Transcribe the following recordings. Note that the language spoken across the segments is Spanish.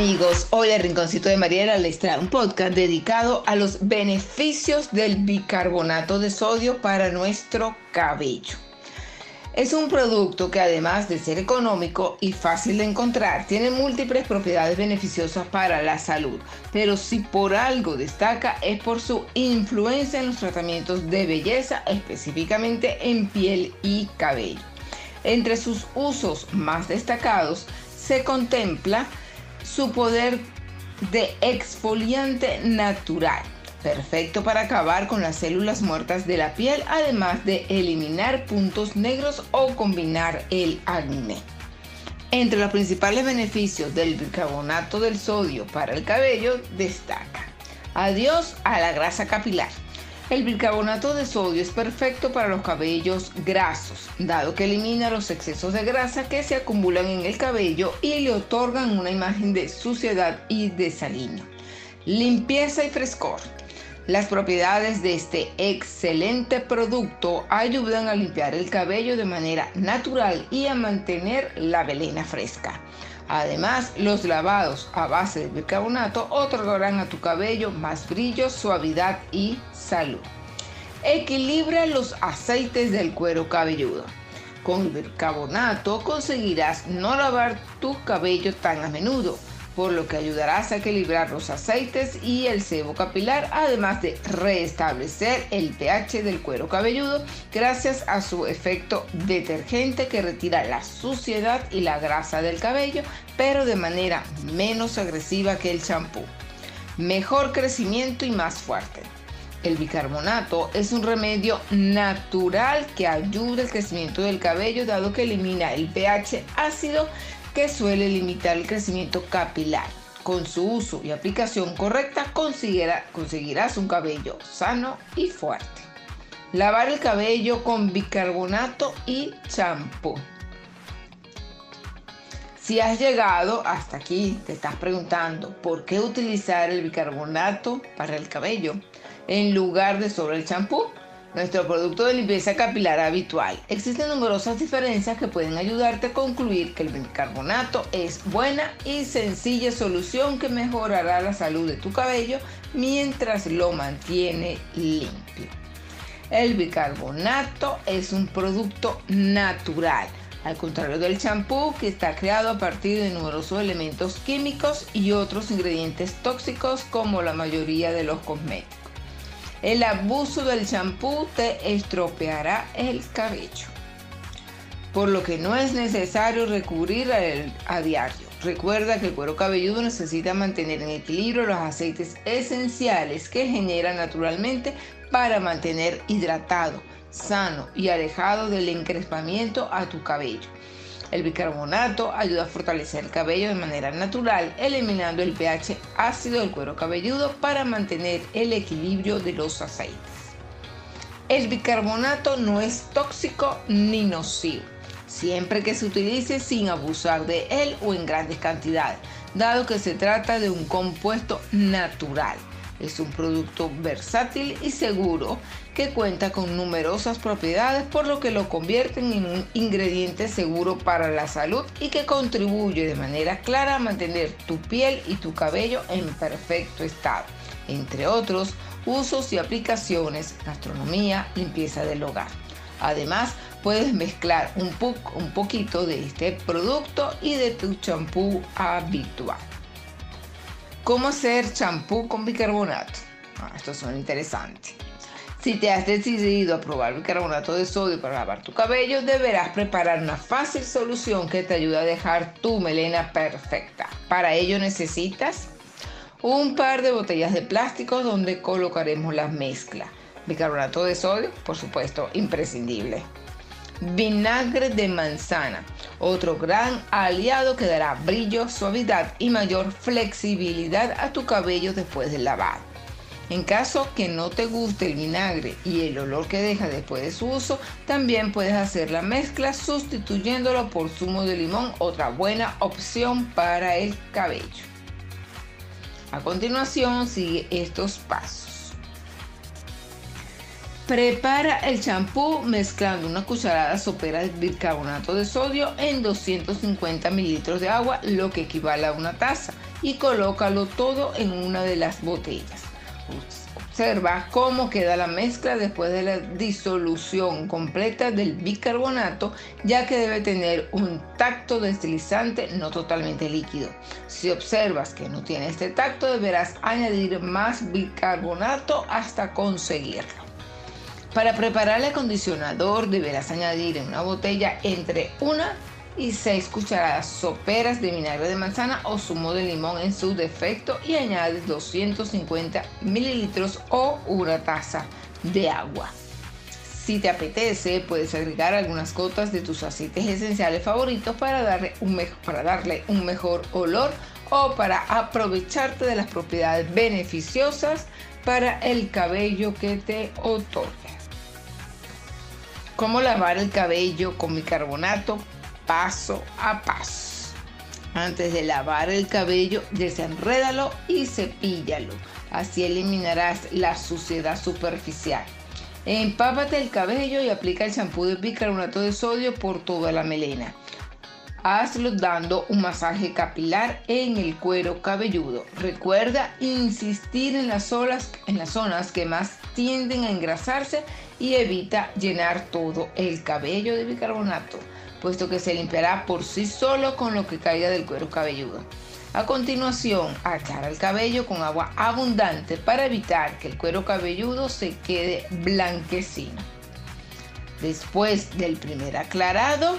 amigos, hoy el Rinconcito de Mariela les trae un podcast dedicado a los beneficios del bicarbonato de sodio para nuestro cabello. Es un producto que además de ser económico y fácil de encontrar, tiene múltiples propiedades beneficiosas para la salud, pero si por algo destaca es por su influencia en los tratamientos de belleza, específicamente en piel y cabello. Entre sus usos más destacados se contempla su poder de exfoliante natural, perfecto para acabar con las células muertas de la piel, además de eliminar puntos negros o combinar el acné. Entre los principales beneficios del bicarbonato del sodio para el cabello destaca adiós a la grasa capilar el bicarbonato de sodio es perfecto para los cabellos grasos, dado que elimina los excesos de grasa que se acumulan en el cabello y le otorgan una imagen de suciedad y desaliño. Limpieza y frescor. Las propiedades de este excelente producto ayudan a limpiar el cabello de manera natural y a mantener la velena fresca. Además, los lavados a base de bicarbonato otorgarán a tu cabello más brillo, suavidad y salud. Equilibra los aceites del cuero cabelludo. Con el bicarbonato conseguirás no lavar tu cabello tan a menudo por lo que ayudarás a equilibrar los aceites y el sebo capilar, además de restablecer el pH del cuero cabelludo gracias a su efecto detergente que retira la suciedad y la grasa del cabello, pero de manera menos agresiva que el champú. Mejor crecimiento y más fuerte. El bicarbonato es un remedio natural que ayuda al crecimiento del cabello dado que elimina el pH ácido que suele limitar el crecimiento capilar. Con su uso y aplicación correcta conseguirás un cabello sano y fuerte. Lavar el cabello con bicarbonato y champú. Si has llegado hasta aquí, te estás preguntando por qué utilizar el bicarbonato para el cabello en lugar de sobre el champú nuestro producto de limpieza capilar habitual. Existen numerosas diferencias que pueden ayudarte a concluir que el bicarbonato es buena y sencilla solución que mejorará la salud de tu cabello mientras lo mantiene limpio. El bicarbonato es un producto natural, al contrario del champú que está creado a partir de numerosos elementos químicos y otros ingredientes tóxicos como la mayoría de los cosméticos. El abuso del champú te estropeará el cabello, por lo que no es necesario recurrir a, a diario. Recuerda que el cuero cabelludo necesita mantener en equilibrio los aceites esenciales que genera naturalmente para mantener hidratado, sano y alejado del encrespamiento a tu cabello. El bicarbonato ayuda a fortalecer el cabello de manera natural, eliminando el pH ácido del cuero cabelludo para mantener el equilibrio de los aceites. El bicarbonato no es tóxico ni nocivo, siempre que se utilice sin abusar de él o en grandes cantidades, dado que se trata de un compuesto natural. Es un producto versátil y seguro que cuenta con numerosas propiedades por lo que lo convierten en un ingrediente seguro para la salud y que contribuye de manera clara a mantener tu piel y tu cabello en perfecto estado, entre otros usos y aplicaciones, gastronomía, limpieza del hogar. Además, puedes mezclar un, un poquito de este producto y de tu champú habitual. ¿Cómo hacer champú con bicarbonato? Ah, esto suena interesante. Si te has decidido a probar bicarbonato de sodio para lavar tu cabello, deberás preparar una fácil solución que te ayude a dejar tu melena perfecta. Para ello necesitas un par de botellas de plástico donde colocaremos la mezcla. Bicarbonato de sodio, por supuesto, imprescindible vinagre de manzana, otro gran aliado que dará brillo, suavidad y mayor flexibilidad a tu cabello después del lavado. En caso que no te guste el vinagre y el olor que deja después de su uso, también puedes hacer la mezcla sustituyéndolo por zumo de limón, otra buena opción para el cabello. A continuación sigue estos pasos. Prepara el champú mezclando una cucharada sopera de bicarbonato de sodio en 250 mililitros de agua, lo que equivale a una taza, y colócalo todo en una de las botellas. Observa cómo queda la mezcla después de la disolución completa del bicarbonato, ya que debe tener un tacto deslizante no totalmente líquido. Si observas que no tiene este tacto, deberás añadir más bicarbonato hasta conseguirlo. Para preparar el acondicionador deberás añadir en una botella entre una y 6 cucharadas soperas de vinagre de manzana o zumo de limón en su defecto y añades 250 mililitros o una taza de agua. Si te apetece, puedes agregar algunas gotas de tus aceites esenciales favoritos para darle un, para darle un mejor olor o para aprovecharte de las propiedades beneficiosas para el cabello que te otorga. ¿Cómo lavar el cabello con bicarbonato? Paso a paso. Antes de lavar el cabello, desenrédalo y cepíllalo. Así eliminarás la suciedad superficial. Empápate el cabello y aplica el champú de bicarbonato de sodio por toda la melena. Hazlo dando un masaje capilar en el cuero cabelludo. Recuerda insistir en las, zonas, en las zonas que más tienden a engrasarse y evita llenar todo el cabello de bicarbonato, puesto que se limpiará por sí solo con lo que caiga del cuero cabelludo. A continuación, aclara el cabello con agua abundante para evitar que el cuero cabelludo se quede blanquecino. Después del primer aclarado,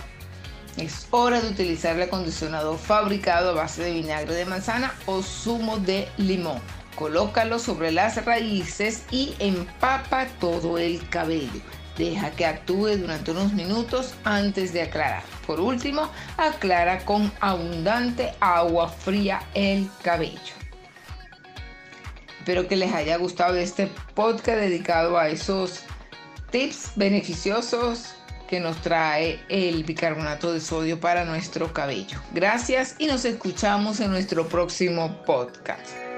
es hora de utilizar el acondicionador fabricado a base de vinagre de manzana o zumo de limón. Colócalo sobre las raíces y empapa todo el cabello. Deja que actúe durante unos minutos antes de aclarar. Por último, aclara con abundante agua fría el cabello. Espero que les haya gustado este podcast dedicado a esos tips beneficiosos que nos trae el bicarbonato de sodio para nuestro cabello. Gracias y nos escuchamos en nuestro próximo podcast.